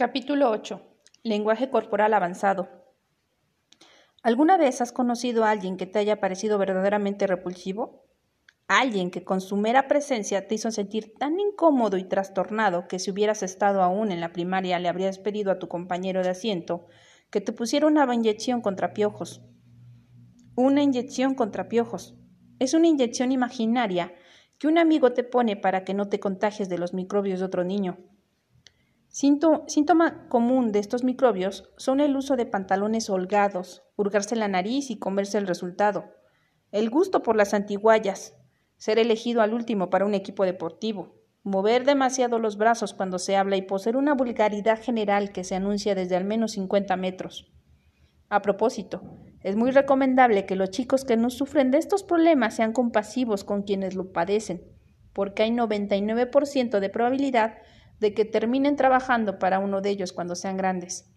Capítulo 8. Lenguaje corporal avanzado. ¿Alguna vez has conocido a alguien que te haya parecido verdaderamente repulsivo? Alguien que con su mera presencia te hizo sentir tan incómodo y trastornado que si hubieras estado aún en la primaria le habrías pedido a tu compañero de asiento que te pusiera una inyección contra piojos. Una inyección contra piojos. Es una inyección imaginaria que un amigo te pone para que no te contagies de los microbios de otro niño. Síntoma común de estos microbios son el uso de pantalones holgados, hurgarse la nariz y comerse el resultado, el gusto por las antiguallas, ser elegido al último para un equipo deportivo, mover demasiado los brazos cuando se habla y poseer una vulgaridad general que se anuncia desde al menos 50 metros. A propósito, es muy recomendable que los chicos que no sufren de estos problemas sean compasivos con quienes lo padecen, porque hay 99% de probabilidad de que terminen trabajando para uno de ellos cuando sean grandes.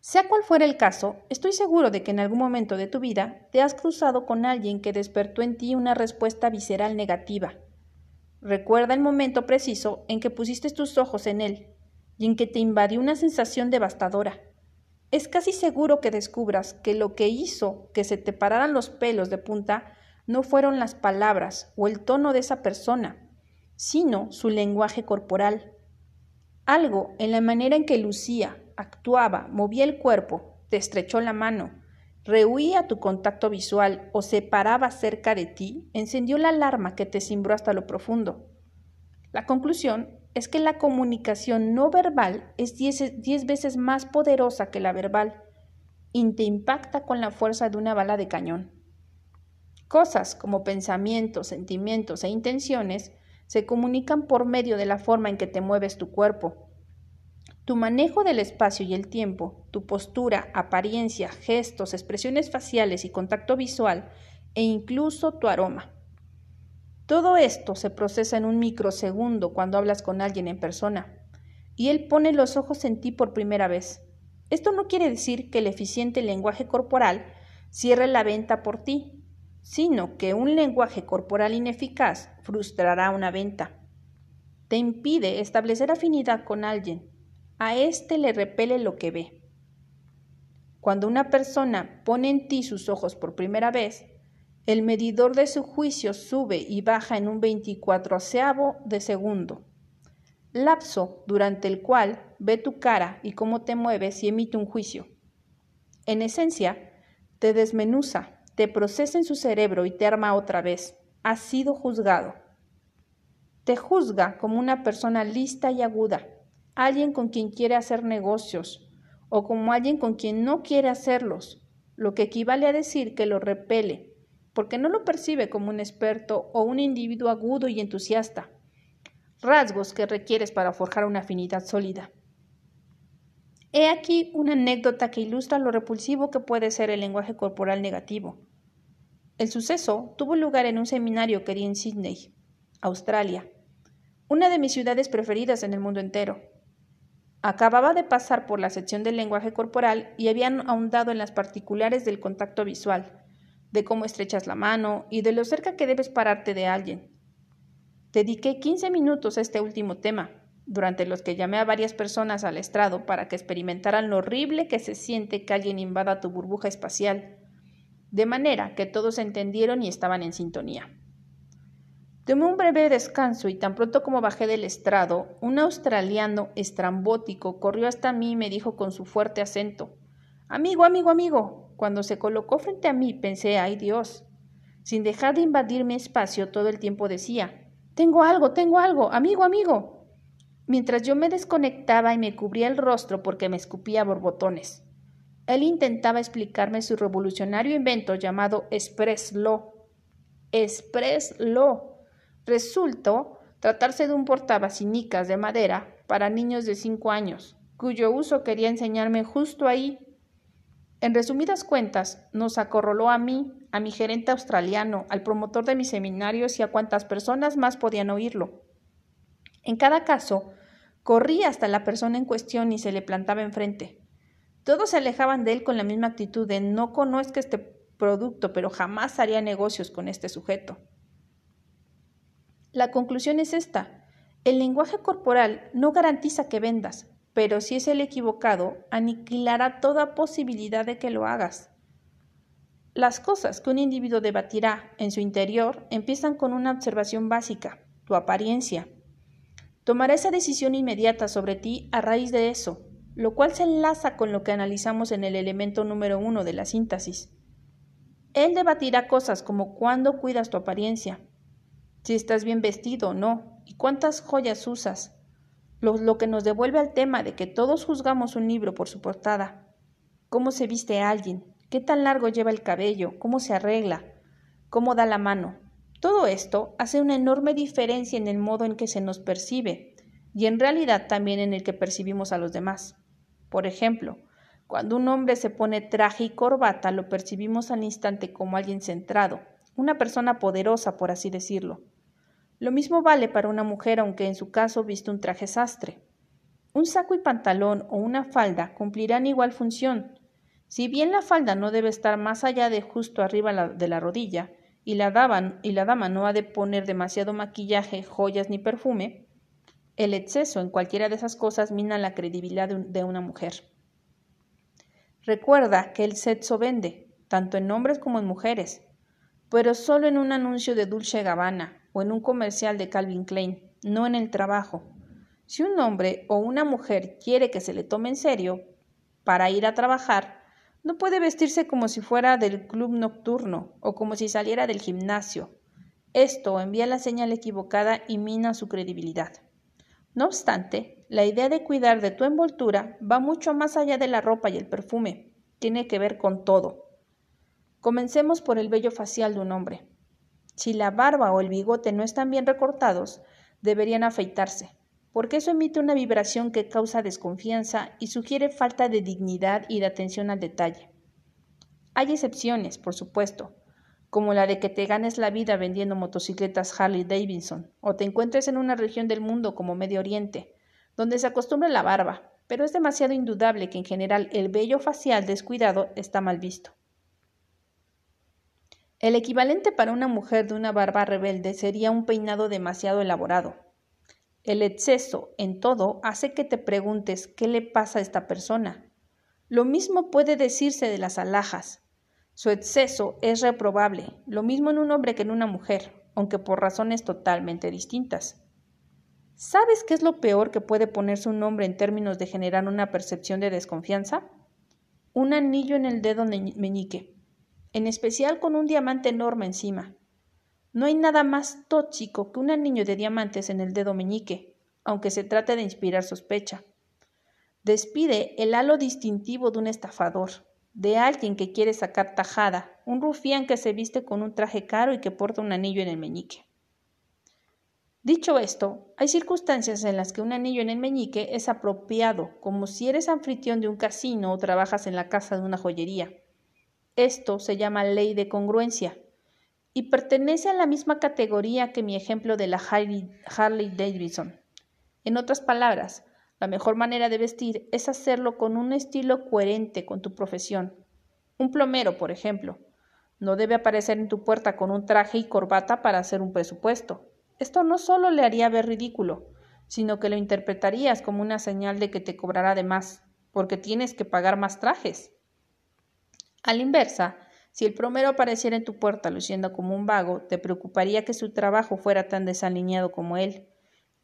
Sea cual fuera el caso, estoy seguro de que en algún momento de tu vida te has cruzado con alguien que despertó en ti una respuesta visceral negativa. Recuerda el momento preciso en que pusiste tus ojos en él y en que te invadió una sensación devastadora. Es casi seguro que descubras que lo que hizo que se te pararan los pelos de punta no fueron las palabras o el tono de esa persona, sino su lenguaje corporal. Algo en la manera en que lucía, actuaba, movía el cuerpo, te estrechó la mano, rehuía tu contacto visual o se paraba cerca de ti, encendió la alarma que te cimbró hasta lo profundo. La conclusión es que la comunicación no verbal es diez, veces más poderosa que la verbal y te impacta con la fuerza de una bala de cañón. Cosas como pensamientos, sentimientos e intenciones se comunican por medio de la forma en que te mueves tu cuerpo. Tu manejo del espacio y el tiempo, tu postura, apariencia, gestos, expresiones faciales y contacto visual, e incluso tu aroma. Todo esto se procesa en un microsegundo cuando hablas con alguien en persona, y él pone los ojos en ti por primera vez. Esto no quiere decir que el eficiente lenguaje corporal cierre la venta por ti, sino que un lenguaje corporal ineficaz frustrará una venta. Te impide establecer afinidad con alguien. A éste le repele lo que ve. Cuando una persona pone en ti sus ojos por primera vez, el medidor de su juicio sube y baja en un veinticuatroceavo de segundo, lapso durante el cual ve tu cara y cómo te mueves y emite un juicio. En esencia, te desmenuza, te procesa en su cerebro y te arma otra vez. Has sido juzgado. Te juzga como una persona lista y aguda, alguien con quien quiere hacer negocios, o como alguien con quien no quiere hacerlos, lo que equivale a decir que lo repele, porque no lo percibe como un experto o un individuo agudo y entusiasta, rasgos que requieres para forjar una afinidad sólida. He aquí una anécdota que ilustra lo repulsivo que puede ser el lenguaje corporal negativo. El suceso tuvo lugar en un seminario que di en Sydney, Australia, una de mis ciudades preferidas en el mundo entero. Acababa de pasar por la sección del lenguaje corporal y habían ahondado en las particulares del contacto visual, de cómo estrechas la mano y de lo cerca que debes pararte de alguien. Dediqué 15 minutos a este último tema, durante los que llamé a varias personas al estrado para que experimentaran lo horrible que se siente que alguien invada tu burbuja espacial de manera que todos entendieron y estaban en sintonía. Tomé un breve descanso y tan pronto como bajé del estrado, un australiano estrambótico corrió hasta mí y me dijo con su fuerte acento Amigo, amigo, amigo. Cuando se colocó frente a mí pensé, ay Dios. Sin dejar de invadir mi espacio, todo el tiempo decía Tengo algo, tengo algo, amigo, amigo. Mientras yo me desconectaba y me cubría el rostro porque me escupía borbotones. Él intentaba explicarme su revolucionario invento llamado Express Law. Express Law. Resultó tratarse de un portavacinicas de madera para niños de cinco años, cuyo uso quería enseñarme justo ahí. En resumidas cuentas, nos acorroló a mí, a mi gerente australiano, al promotor de mis seminarios y a cuantas personas más podían oírlo. En cada caso, corría hasta la persona en cuestión y se le plantaba enfrente. Todos se alejaban de él con la misma actitud de no conozco este producto, pero jamás haría negocios con este sujeto. La conclusión es esta. El lenguaje corporal no garantiza que vendas, pero si es el equivocado, aniquilará toda posibilidad de que lo hagas. Las cosas que un individuo debatirá en su interior empiezan con una observación básica, tu apariencia. Tomará esa decisión inmediata sobre ti a raíz de eso, lo cual se enlaza con lo que analizamos en el elemento número uno de la síntesis. Él debatirá cosas como cuándo cuidas tu apariencia, si estás bien vestido o no, y cuántas joyas usas, lo, lo, que nos devuelve al tema de que todos juzgamos un libro por su portada, cómo se viste alguien, qué tan largo lleva el cabello, cómo se arregla, cómo da la mano. Todo esto hace una enorme diferencia en el modo en que se nos percibe y en realidad también en el que percibimos a los demás. Por ejemplo, cuando un hombre se pone traje y corbata, lo percibimos al instante como alguien centrado, una persona poderosa, por así decirlo. Lo mismo vale para una mujer, aunque en su caso viste un traje sastre. Un saco y pantalón o una falda cumplirán igual función. Si bien la falda no debe estar más allá de justo arriba de la rodilla, y la, y la dama no ha de poner demasiado maquillaje, joyas ni perfume, el exceso en cualquiera de esas cosas mina la credibilidad de, una mujer. Recuerda que el sexo vende, tanto en hombres como en mujeres, pero solo en un anuncio de Dulce Gabbana o en un comercial de Calvin Klein, no en el trabajo. Si un hombre o una mujer quiere que se le tome en serio para ir a trabajar, no puede vestirse como si fuera del club nocturno o como si saliera del gimnasio. Esto envía la señal equivocada y mina su credibilidad. No obstante, la idea de cuidar de tu envoltura va mucho más allá de la ropa y el perfume. Tiene que ver con todo. Comencemos por el vello facial de un hombre. Si la barba o el bigote no están bien recortados, deberían afeitarse, porque eso emite una vibración que causa desconfianza y sugiere falta de dignidad y de atención al detalle. Hay excepciones, por supuesto, como la de que te ganes la vida vendiendo motocicletas Harley Davidson, o te encuentres en una región del mundo como Medio Oriente, donde se acostumbra la barba, pero es demasiado indudable que en general el vello facial descuidado está mal visto. El equivalente para una mujer de una barba rebelde sería un peinado demasiado elaborado. El exceso en todo hace que te preguntes qué le pasa a esta persona. Lo mismo puede decirse de las alhajas, su exceso es reprobable, lo mismo en un hombre que en una mujer, aunque por razones totalmente distintas. ¿Sabes qué es lo peor que puede ponerse un hombre en términos de generar una percepción de desconfianza? Un anillo en el dedo meñique, en especial con un diamante enorme encima. No hay nada más tóxico que un anillo de diamantes en el dedo meñique, aunque se trate de inspirar sospecha. Despide el halo distintivo de un estafador, de alguien que quiere sacar tajada, un rufián que se viste con un traje caro y que porta un anillo en el meñique. Dicho esto, hay circunstancias en las que un anillo en el meñique es apropiado, como si eres anfitrión de un casino o trabajas en la casa de una joyería. Esto se llama ley de congruencia y pertenece a la misma categoría que mi ejemplo de la Harley, Harley Davidson. En otras palabras, la mejor manera de vestir es hacerlo con un estilo coherente con tu profesión. Un plomero, por ejemplo, no debe aparecer en tu puerta con un traje y corbata para hacer un presupuesto. Esto no solo le haría ver ridículo, sino que lo interpretarías como una señal de que te cobrará de más, porque tienes que pagar más trajes. A la inversa, si el plomero apareciera en tu puerta luciendo como un vago, te preocuparía que su trabajo fuera tan desalineado como él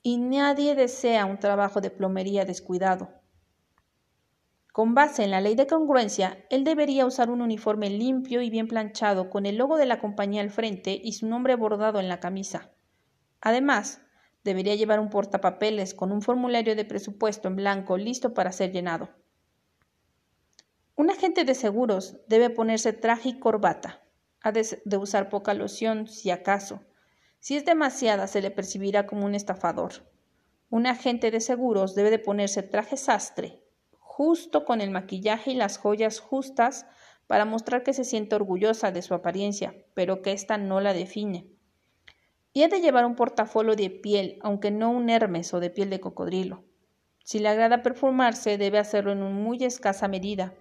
y nadie desea un trabajo de plomería descuidado. Con base en la ley de congruencia, él debería usar un uniforme limpio y bien planchado con el logo de la compañía al frente y su nombre bordado en la camisa. Además, debería llevar un portapapeles con un formulario de presupuesto en blanco listo para ser llenado. Un agente de seguros debe ponerse traje y corbata. Ha de, usar poca loción, si acaso, si es demasiada, se le percibirá como un estafador. Un agente de seguros debe de ponerse traje sastre, justo con el maquillaje y las joyas justas para mostrar que se siente orgullosa de su apariencia, pero que ésta no la define. Y ha de llevar un portafolio de piel, aunque no un Hermes o de piel de cocodrilo. Si le agrada perfumarse, debe hacerlo en muy escasa medida.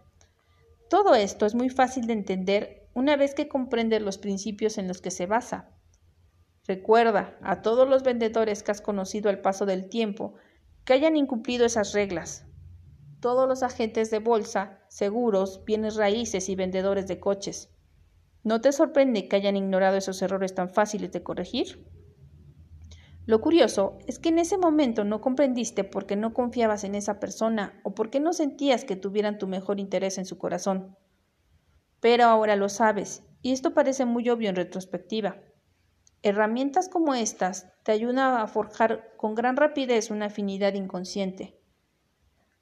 Todo esto es muy fácil de entender una vez que comprende los principios en los que se basa. Recuerda a todos los vendedores que has conocido al paso del tiempo que hayan incumplido esas reglas. todos los agentes de bolsa, seguros, bienes raíces y vendedores de coches. ¿No te sorprende que hayan ignorado esos errores tan fáciles de corregir? Lo curioso es que en ese momento no comprendiste por qué no confiabas en esa persona o por qué no sentías que tuvieran tu mejor interés en su corazón. Pero ahora lo sabes, y esto parece muy obvio en retrospectiva. Herramientas como estas te ayudan a forjar con gran rapidez una afinidad inconsciente.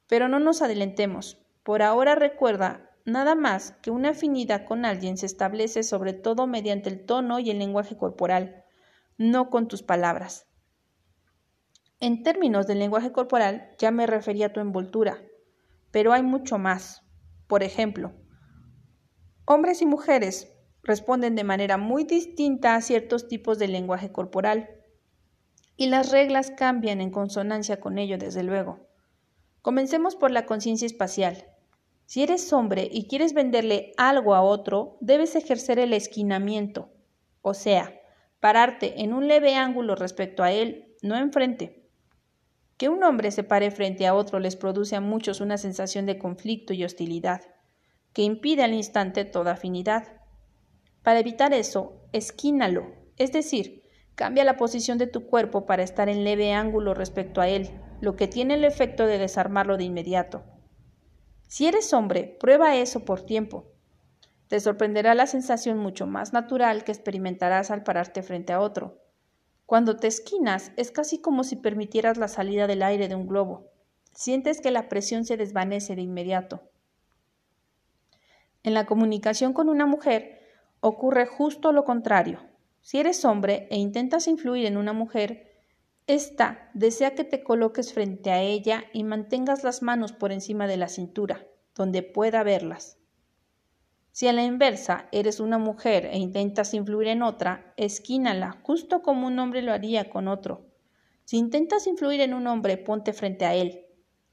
Pero no nos adelantemos. Por ahora recuerda nada más que una afinidad con alguien se establece sobre todo mediante el tono y el lenguaje corporal, no con tus palabras. En términos del lenguaje corporal ya me refería a tu envoltura, pero hay mucho más. Por ejemplo, hombres y mujeres responden de manera muy distinta a ciertos tipos de lenguaje corporal, y las reglas cambian en consonancia con ello, desde luego. Comencemos por la conciencia espacial. Si eres hombre y quieres venderle algo a otro, debes ejercer el esquinamiento, o sea, pararte en un leve ángulo respecto a él, no enfrente. Que un hombre se pare frente a otro les produce a muchos una sensación de conflicto y hostilidad, que impide al instante toda afinidad. Para evitar eso, esquínalo, es decir, cambia la posición de tu cuerpo para estar en leve ángulo respecto a él, lo que tiene el efecto de desarmarlo de inmediato. Si eres hombre, prueba eso por tiempo. Te sorprenderá la sensación mucho más natural que experimentarás al pararte frente a otro. Cuando te esquinas es casi como si permitieras la salida del aire de un globo. Sientes que la presión se desvanece de inmediato. En la comunicación con una mujer ocurre justo lo contrario. Si eres hombre e intentas influir en una mujer, ésta desea que te coloques frente a ella y mantengas las manos por encima de la cintura, donde pueda verlas. Si a la inversa eres una mujer e intentas influir en otra, esquínala, justo como un hombre lo haría con otro. Si intentas influir en un hombre, ponte frente a él.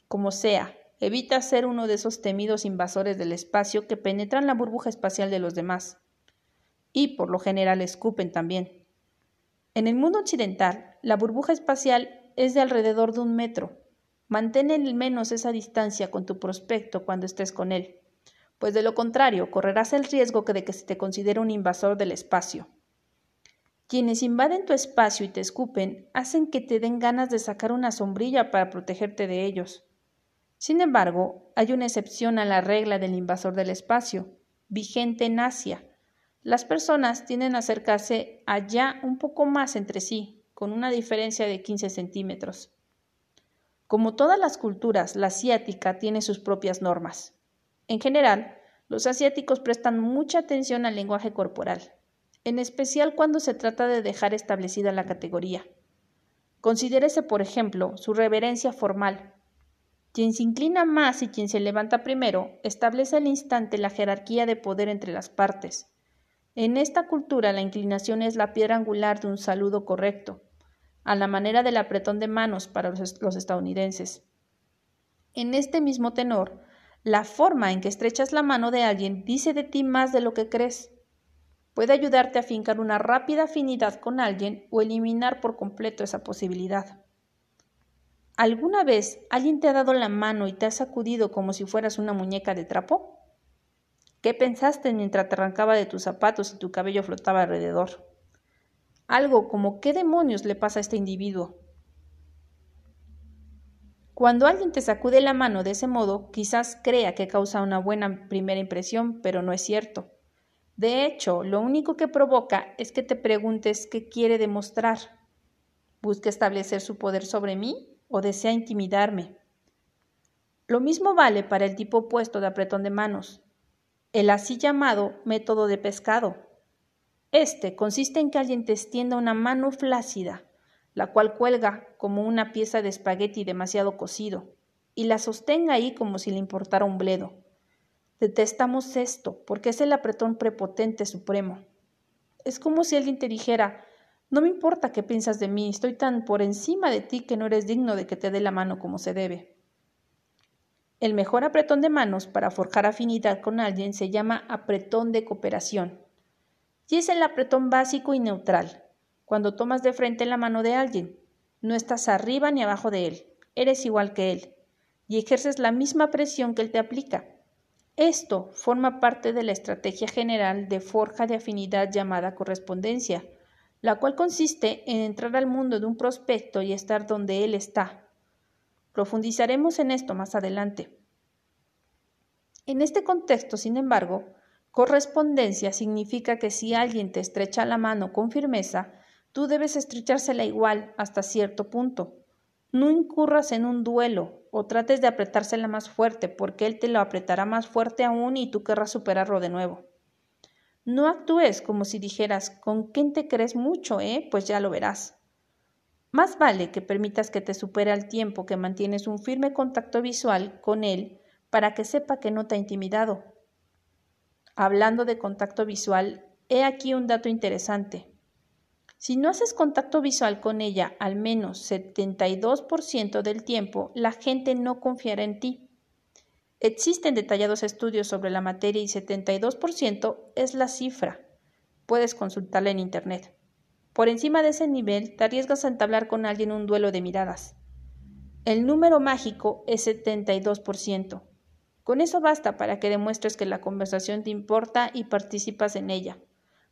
Como sea, evita ser uno de esos temidos invasores del espacio que penetran la burbuja espacial de los demás. Y por lo general escupen también. En el mundo occidental, la burbuja espacial es de alrededor de un metro. Mantén al menos esa distancia con tu prospecto cuando estés con él pues de lo contrario correrás el riesgo de que se te considere un invasor del espacio. Quienes invaden tu espacio y te escupen hacen que te den ganas de sacar una sombrilla para protegerte de ellos. Sin embargo, hay una excepción a la regla del invasor del espacio, vigente en Asia. Las personas tienden a acercarse allá un poco más entre sí, con una diferencia de 15 centímetros. Como todas las culturas, la asiática tiene sus propias normas. En general, los asiáticos prestan mucha atención al lenguaje corporal, en especial cuando se trata de dejar establecida la categoría. Considérese, por ejemplo, su reverencia formal. Quien se inclina más y quien se levanta primero establece al instante la jerarquía de poder entre las partes. En esta cultura la inclinación es la piedra angular de un saludo correcto, a la manera del apretón de manos para los, estadounidenses. En este mismo tenor, la forma en que estrechas la mano de alguien dice de ti más de lo que crees. Puede ayudarte a fincar una rápida afinidad con alguien o eliminar por completo esa posibilidad. ¿Alguna vez alguien te ha dado la mano y te ha sacudido como si fueras una muñeca de trapo? ¿Qué pensaste mientras te arrancaba de tus zapatos y tu cabello flotaba alrededor? Algo como ¿qué demonios le pasa a este individuo? Cuando alguien te sacude la mano de ese modo, quizás crea que causa una buena primera impresión, pero no es cierto. De hecho, lo único que provoca es que te preguntes qué quiere demostrar. ¿Busca establecer su poder sobre mí o desea intimidarme? Lo mismo vale para el tipo opuesto de apretón de manos, el así llamado método de pescado. Este consiste en que alguien te extienda una mano flácida la cual cuelga como una pieza de espagueti demasiado cocido, y la sostenga ahí como si le importara un bledo. Detestamos esto, porque es el apretón prepotente supremo. Es como si alguien te dijera No me importa qué piensas de mí, estoy tan por encima de ti que no eres digno de que te dé la mano como se debe. El mejor apretón de manos para forjar afinidad con alguien se llama apretón de cooperación, y es el apretón básico y neutral, cuando tomas de frente la mano de alguien. No estás arriba ni abajo de él, eres igual que él. y ejerces la misma presión que él te aplica. Esto forma parte de la estrategia general de forja de afinidad llamada correspondencia, la cual consiste en entrar al mundo de un prospecto y estar donde él está. Profundizaremos en esto más adelante. En este contexto, sin embargo, correspondencia significa que si alguien te estrecha la mano con firmeza, tú debes estrechársela igual hasta cierto punto. No incurras en un duelo o trates de apretársela más fuerte porque él te lo apretará más fuerte aún y tú querrás superarlo de nuevo. No actúes como si dijeras ¿con quién te crees mucho, eh? Pues ya lo verás. Más vale que permitas que te supere al tiempo que mantienes un firme contacto visual con él para que sepa que no te ha intimidado. Hablando de contacto visual, he aquí un dato interesante. Si no haces contacto visual con ella al menos 72% del tiempo, la gente no confiará en ti. Existen detallados estudios sobre la materia y 72% es la cifra. Puedes consultarla en Internet. Por encima de ese nivel, te arriesgas a entablar con alguien un duelo de miradas. El número mágico es 72%. Con eso basta para que demuestres que la conversación te importa y participas en ella,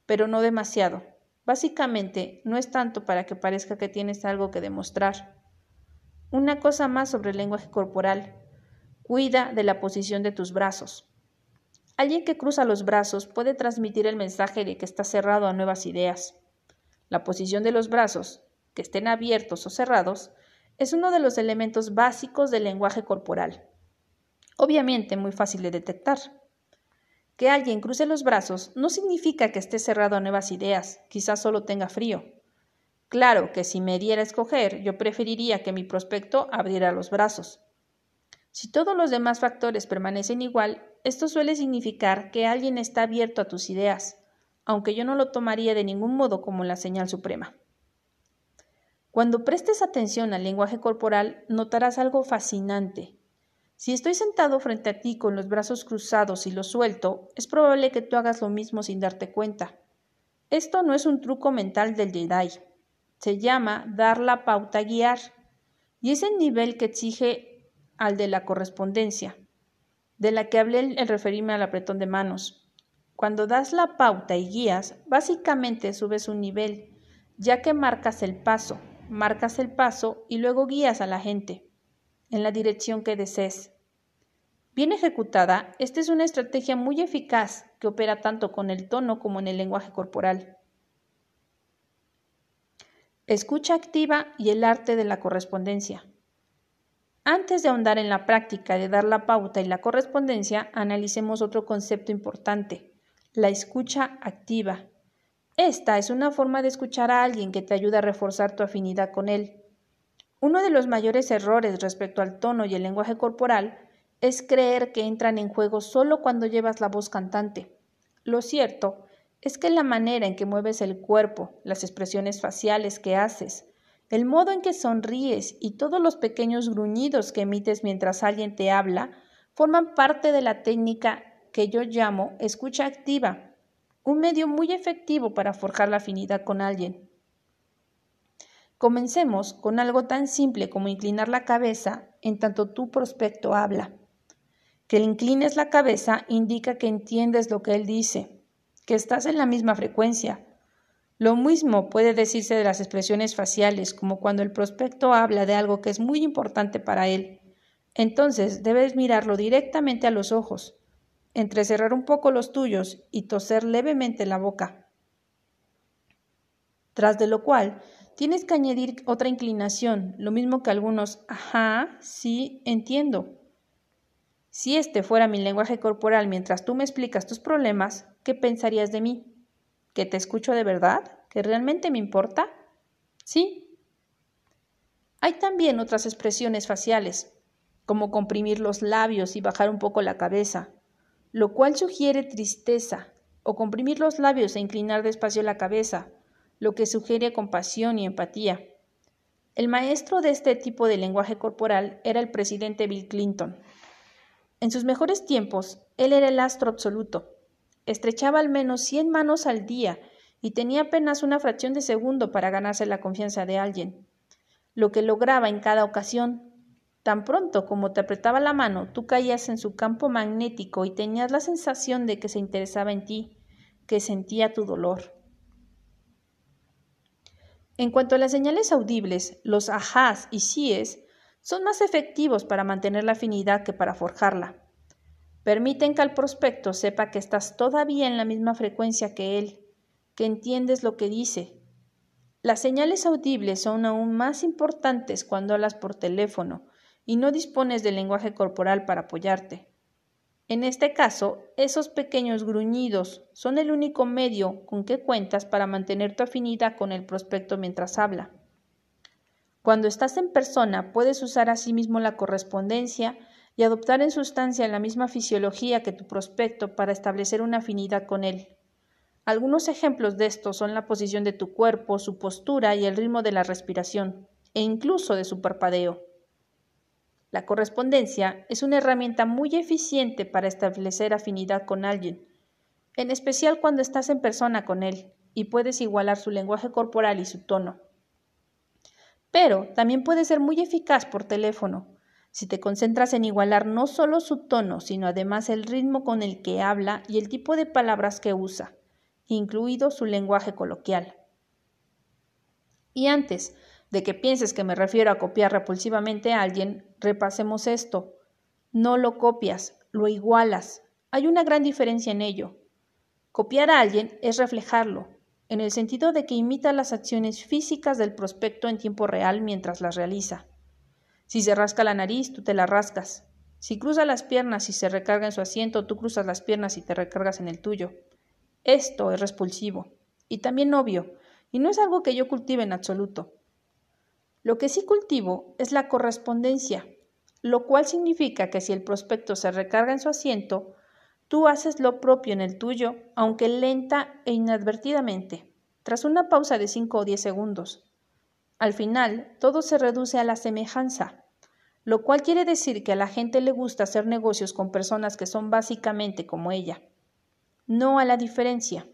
pero no demasiado Básicamente, no es tanto para que parezca que tienes algo que demostrar. Una cosa más sobre el lenguaje corporal. Cuida de la posición de tus brazos. Alguien que cruza los brazos puede transmitir el mensaje de que está cerrado a nuevas ideas. La posición de los brazos, que estén abiertos o cerrados, es uno de los elementos básicos del lenguaje corporal. Obviamente muy fácil de detectar. Que alguien cruce los brazos no significa que esté cerrado a nuevas ideas, quizás solo tenga frío. Claro que si me diera a escoger, yo preferiría que mi prospecto abriera los brazos. Si todos los demás factores permanecen igual, esto suele significar que alguien está abierto a tus ideas, aunque yo no lo tomaría de ningún modo como la señal suprema. Cuando prestes atención al lenguaje corporal, notarás algo fascinante. Si estoy sentado frente a ti con los brazos cruzados y los suelto, es probable que tú hagas lo mismo sin darte cuenta. Esto no es un truco mental del Jedi. Se llama dar la pauta guiar, y es el nivel que exige al de la correspondencia, de la que hablé al referirme al apretón de manos. Cuando das la pauta y guías, básicamente subes un nivel, ya que marcas el paso, marcas el paso y luego guías a la gente en la dirección que desees. Bien ejecutada, esta es una estrategia muy eficaz que opera tanto con el tono como en el lenguaje corporal. Escucha activa y el arte de la correspondencia. Antes de ahondar en la práctica de dar la pauta y la correspondencia, analicemos otro concepto importante, la escucha activa. Esta es una forma de escuchar a alguien que te ayuda a reforzar tu afinidad con él. Uno de los mayores errores respecto al tono y el lenguaje corporal es creer que entran en juego solo cuando llevas la voz cantante. Lo cierto es que la manera en que mueves el cuerpo, las expresiones faciales que haces, el modo en que sonríes y todos los pequeños gruñidos que emites mientras alguien te habla forman parte de la técnica que yo llamo escucha activa, un medio muy efectivo para forjar la afinidad con alguien. Comencemos con algo tan simple como inclinar la cabeza en tanto tu prospecto habla. Que inclines la cabeza indica que entiendes lo que él dice, que estás en la misma frecuencia. Lo mismo puede decirse de las expresiones faciales, como cuando el prospecto habla de algo que es muy importante para él. Entonces debes mirarlo directamente a los ojos, entrecerrar un poco los tuyos y toser levemente la boca. Tras de lo cual Tienes que añadir otra inclinación, lo mismo que algunos, ajá, sí, entiendo. Si este fuera mi lenguaje corporal mientras tú me explicas tus problemas, ¿qué pensarías de mí? ¿Que te escucho de verdad? ¿Que realmente me importa? Sí. Hay también otras expresiones faciales, como comprimir los labios y bajar un poco la cabeza, lo cual sugiere tristeza, o comprimir los labios e inclinar despacio la cabeza, lo que sugiere compasión y empatía. El maestro de este tipo de lenguaje corporal era el presidente Bill Clinton. En sus mejores tiempos, él era el astro absoluto. Estrechaba al menos 100 manos al día y tenía apenas una fracción de segundo para ganarse la confianza de alguien. Lo que lograba en cada ocasión Tan pronto como te apretaba la mano, tú caías en su campo magnético y tenías la sensación de que se interesaba en ti, que sentía tu dolor. En cuanto a las señales audibles, los ajás y síes son más efectivos para mantener la afinidad que para forjarla. Permiten que el prospecto sepa que estás todavía en la misma frecuencia que él, que entiendes lo que dice. Las señales audibles son aún más importantes cuando hablas por teléfono y no dispones del lenguaje corporal para apoyarte. En este caso, esos pequeños gruñidos son el único medio con que cuentas para mantener tu afinidad con el prospecto mientras habla. Cuando estás en persona, puedes usar asimismo la correspondencia y adoptar en sustancia la misma fisiología que tu prospecto para establecer una afinidad con él. Algunos ejemplos de esto son la posición de tu cuerpo, su postura y el ritmo de la respiración, e incluso de su parpadeo. La correspondencia es una herramienta muy eficiente para establecer afinidad con alguien, en especial cuando estás en persona con él y puedes igualar su lenguaje corporal y su tono. Pero también puede ser muy eficaz por teléfono, si te concentras en igualar no solo su tono, sino además el ritmo con el que habla y el tipo de palabras que usa, incluido su lenguaje coloquial. Y antes de que pienses que me refiero a copiar repulsivamente a alguien, repasemos esto. No lo copias, lo igualas. Hay una gran diferencia en ello. Copiar a alguien es reflejarlo, en el sentido de que imita las acciones físicas del prospecto en tiempo real mientras las realiza. Si se rasca la nariz, tú te la rascas. Si cruza las piernas y se recarga en su asiento, tú cruzas las piernas y te recargas en el tuyo. Esto es repulsivo y también obvio, y no es algo que yo cultive en absoluto. Lo que sí cultivo es la correspondencia, lo cual significa que si el prospecto se recarga en su asiento, tú haces lo propio en el tuyo, aunque lenta e inadvertidamente, tras una pausa de 5 o 10 segundos. Al final, todo se reduce a la semejanza, lo cual quiere decir que a la gente le gusta hacer negocios con personas que son básicamente como ella, no a la diferencia.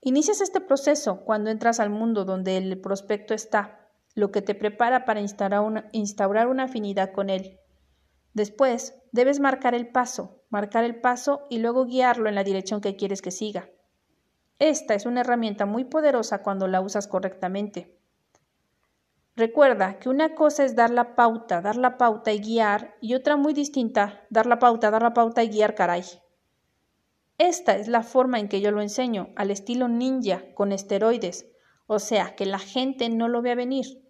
Inicias este proceso cuando entras al mundo donde el prospecto está, lo que te prepara para instaurar una, afinidad con él. Después, debes marcar el paso, marcar el paso y luego guiarlo en la dirección que quieres que siga. Esta es una herramienta muy poderosa cuando la usas correctamente. Recuerda que una cosa es dar la pauta, dar la pauta y guiar, y otra muy distinta, dar la pauta, dar la pauta y guiar, caray. Esta es la forma en que yo lo enseño, al estilo ninja, con esteroides, o sea, que la gente no lo vea venir.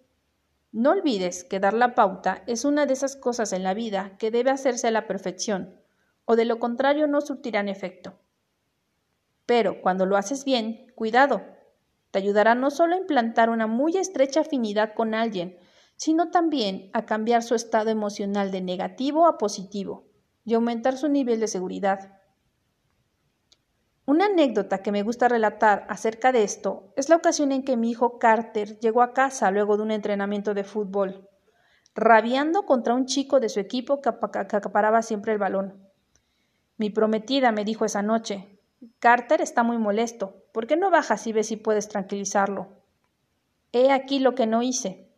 No olvides que dar la pauta es una de esas cosas en la vida que debe hacerse a la perfección, o de lo contrario no surtirán efecto. Pero cuando lo haces bien, cuidado, te ayudará no solo a implantar una muy estrecha afinidad con alguien, sino también a cambiar su estado emocional de negativo a positivo y aumentar su nivel de seguridad. Una anécdota que me gusta relatar acerca de esto es la ocasión en que mi hijo Carter llegó a casa luego de un entrenamiento de fútbol, rabiando contra un chico de su equipo que acaparaba siempre el balón. Mi prometida me dijo esa noche, Carter está muy molesto, ¿por qué no bajas y ves si puedes tranquilizarlo? He aquí lo que no hice,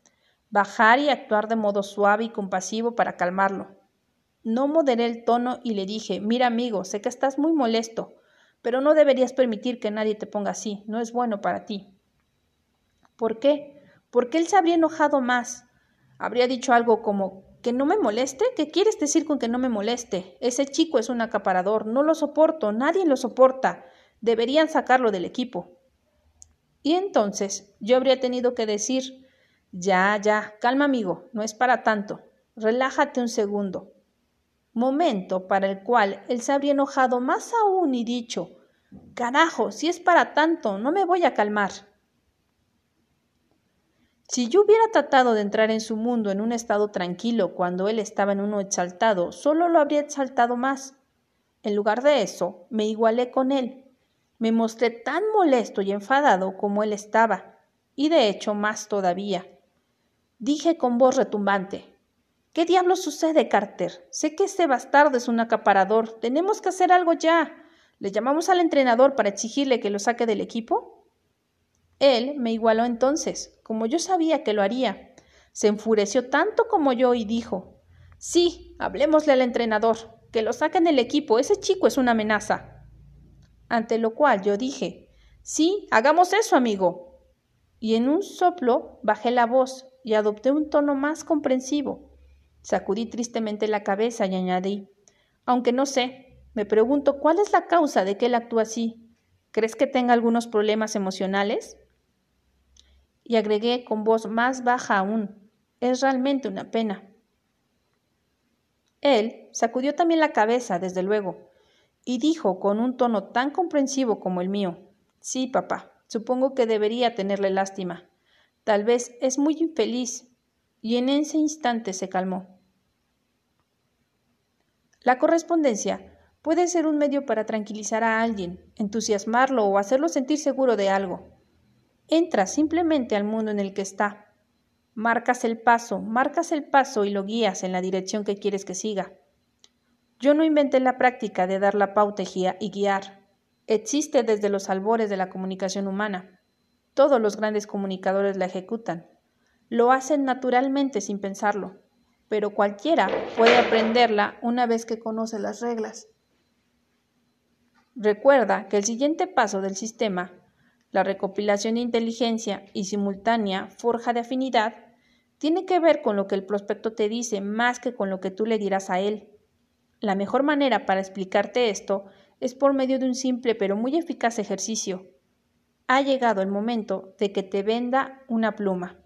bajar y actuar de modo suave y compasivo para calmarlo. No moderé el tono y le dije, mira amigo, sé que estás muy molesto, pero no deberías permitir que nadie te ponga así, no es bueno para ti. ¿Por qué? Porque él se habría enojado más. Habría dicho algo como ¿Que no me moleste? ¿Qué quieres decir con que no me moleste? Ese chico es un acaparador, no lo soporto, nadie lo soporta. Deberían sacarlo del equipo. Y entonces yo habría tenido que decir Ya, ya, calma amigo, no es para tanto. Relájate un segundo momento para el cual él se habría enojado más aún y dicho Carajo, si es para tanto, no me voy a calmar. Si yo hubiera tratado de entrar en su mundo en un estado tranquilo cuando él estaba en uno exaltado, solo lo habría exaltado más. En lugar de eso, me igualé con él. Me mostré tan molesto y enfadado como él estaba, y de hecho más todavía. Dije con voz retumbante ¿Qué diablos sucede, Carter? Sé que este bastardo es un acaparador. Tenemos que hacer algo ya. ¿Le llamamos al entrenador para exigirle que lo saque del equipo? Él me igualó entonces, como yo sabía que lo haría. Se enfureció tanto como yo y dijo Sí, hablemosle al entrenador, que lo saquen del equipo, ese chico es una amenaza. Ante lo cual yo dije Sí, hagamos eso, amigo. Y en un soplo bajé la voz y adopté un tono más comprensivo. Sacudí tristemente la cabeza y añadí Aunque no sé, me pregunto cuál es la causa de que él actúa así. ¿Crees que tenga algunos problemas emocionales? Y agregué con voz más baja aún es realmente una pena. Él sacudió también la cabeza, desde luego, y dijo con un tono tan comprensivo como el mío Sí, papá, supongo que debería tenerle lástima. Tal vez es muy infeliz. Y en ese instante se calmó. La correspondencia puede ser un medio para tranquilizar a alguien, entusiasmarlo o hacerlo sentir seguro de algo. Entra simplemente al mundo en el que está Marcas el paso, marcas el paso y lo guías en la dirección que quieres que siga. Yo no inventé la práctica de dar la pauta y guiar. Existe desde los albores de la comunicación humana. Todos los grandes comunicadores la ejecutan. Lo hacen naturalmente sin pensarlo, pero cualquiera puede aprenderla una vez que conoce las reglas. Recuerda que el siguiente paso del sistema, la recopilación de inteligencia y simultánea forja de afinidad, tiene que ver con lo que el prospecto te dice más que con lo que tú le dirás a él. La mejor manera para explicarte esto es por medio de un simple pero muy eficaz ejercicio. Ha llegado el momento de que te venda una pluma.